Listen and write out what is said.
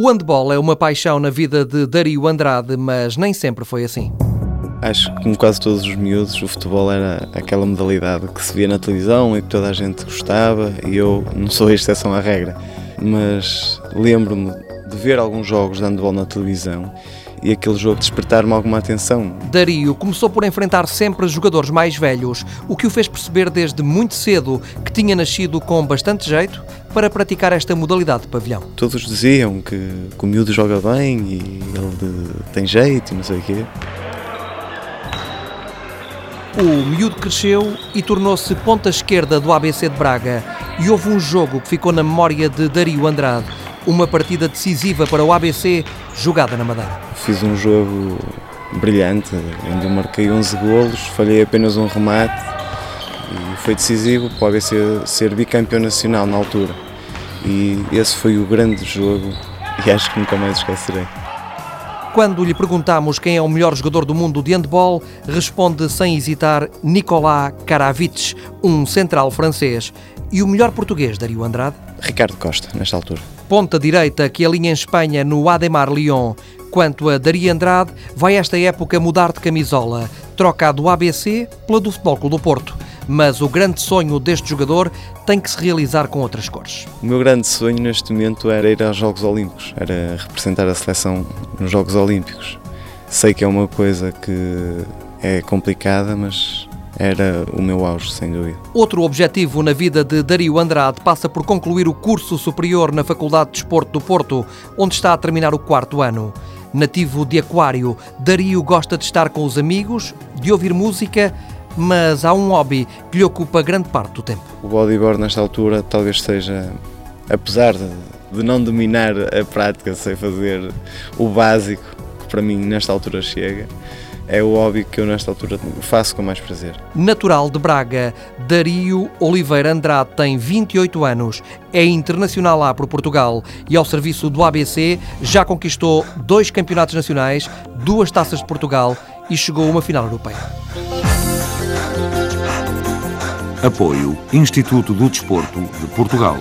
O handball é uma paixão na vida de Dario Andrade, mas nem sempre foi assim. Acho que, como quase todos os miúdos, o futebol era aquela modalidade que se via na televisão e que toda a gente gostava, e eu não sou a exceção à regra. Mas lembro-me de ver alguns jogos de handball na televisão e aquele jogo despertar-me alguma atenção. Dario começou por enfrentar sempre jogadores mais velhos, o que o fez perceber desde muito cedo que tinha nascido com bastante jeito para praticar esta modalidade de pavilhão. Todos diziam que, que o miúdo joga bem e ele tem jeito e não sei o quê. O miúdo cresceu e tornou-se ponta esquerda do ABC de Braga. E houve um jogo que ficou na memória de Dario Andrade. Uma partida decisiva para o ABC, jogada na Madeira. Fiz um jogo brilhante, eu marquei 11 golos, falhei apenas um remate e foi decisivo para o ABC ser bicampeão nacional na altura. E esse foi o grande jogo e acho que nunca mais esquecerei. Quando lhe perguntamos quem é o melhor jogador do mundo de handball, responde sem hesitar Nicolas Karavic, um central francês. E o melhor português, Dario Andrade? Ricardo Costa, nesta altura. Ponta direita que alinha em Espanha no Ademar Lyon. Quanto a Dario Andrade, vai esta época mudar de camisola. Troca a do ABC pela do Futebol Clube do Porto mas o grande sonho deste jogador tem que se realizar com outras cores. O meu grande sonho neste momento era ir aos Jogos Olímpicos, era representar a seleção nos Jogos Olímpicos. Sei que é uma coisa que é complicada, mas era o meu auge, sem dúvida. Outro objetivo na vida de Dario Andrade passa por concluir o curso superior na Faculdade de Desporto do Porto, onde está a terminar o quarto ano. Nativo de Aquário, Dario gosta de estar com os amigos, de ouvir música mas há um hobby que lhe ocupa grande parte do tempo. O bodyboard nesta altura talvez seja, apesar de, de não dominar a prática, sei fazer o básico, que para mim nesta altura chega, é o hobby que eu nesta altura faço com mais prazer. Natural de Braga, Dario Oliveira Andrade tem 28 anos, é internacional lá por Portugal e ao serviço do ABC já conquistou dois campeonatos nacionais, duas taças de Portugal e chegou a uma final europeia. Apoio Instituto do Desporto de Portugal.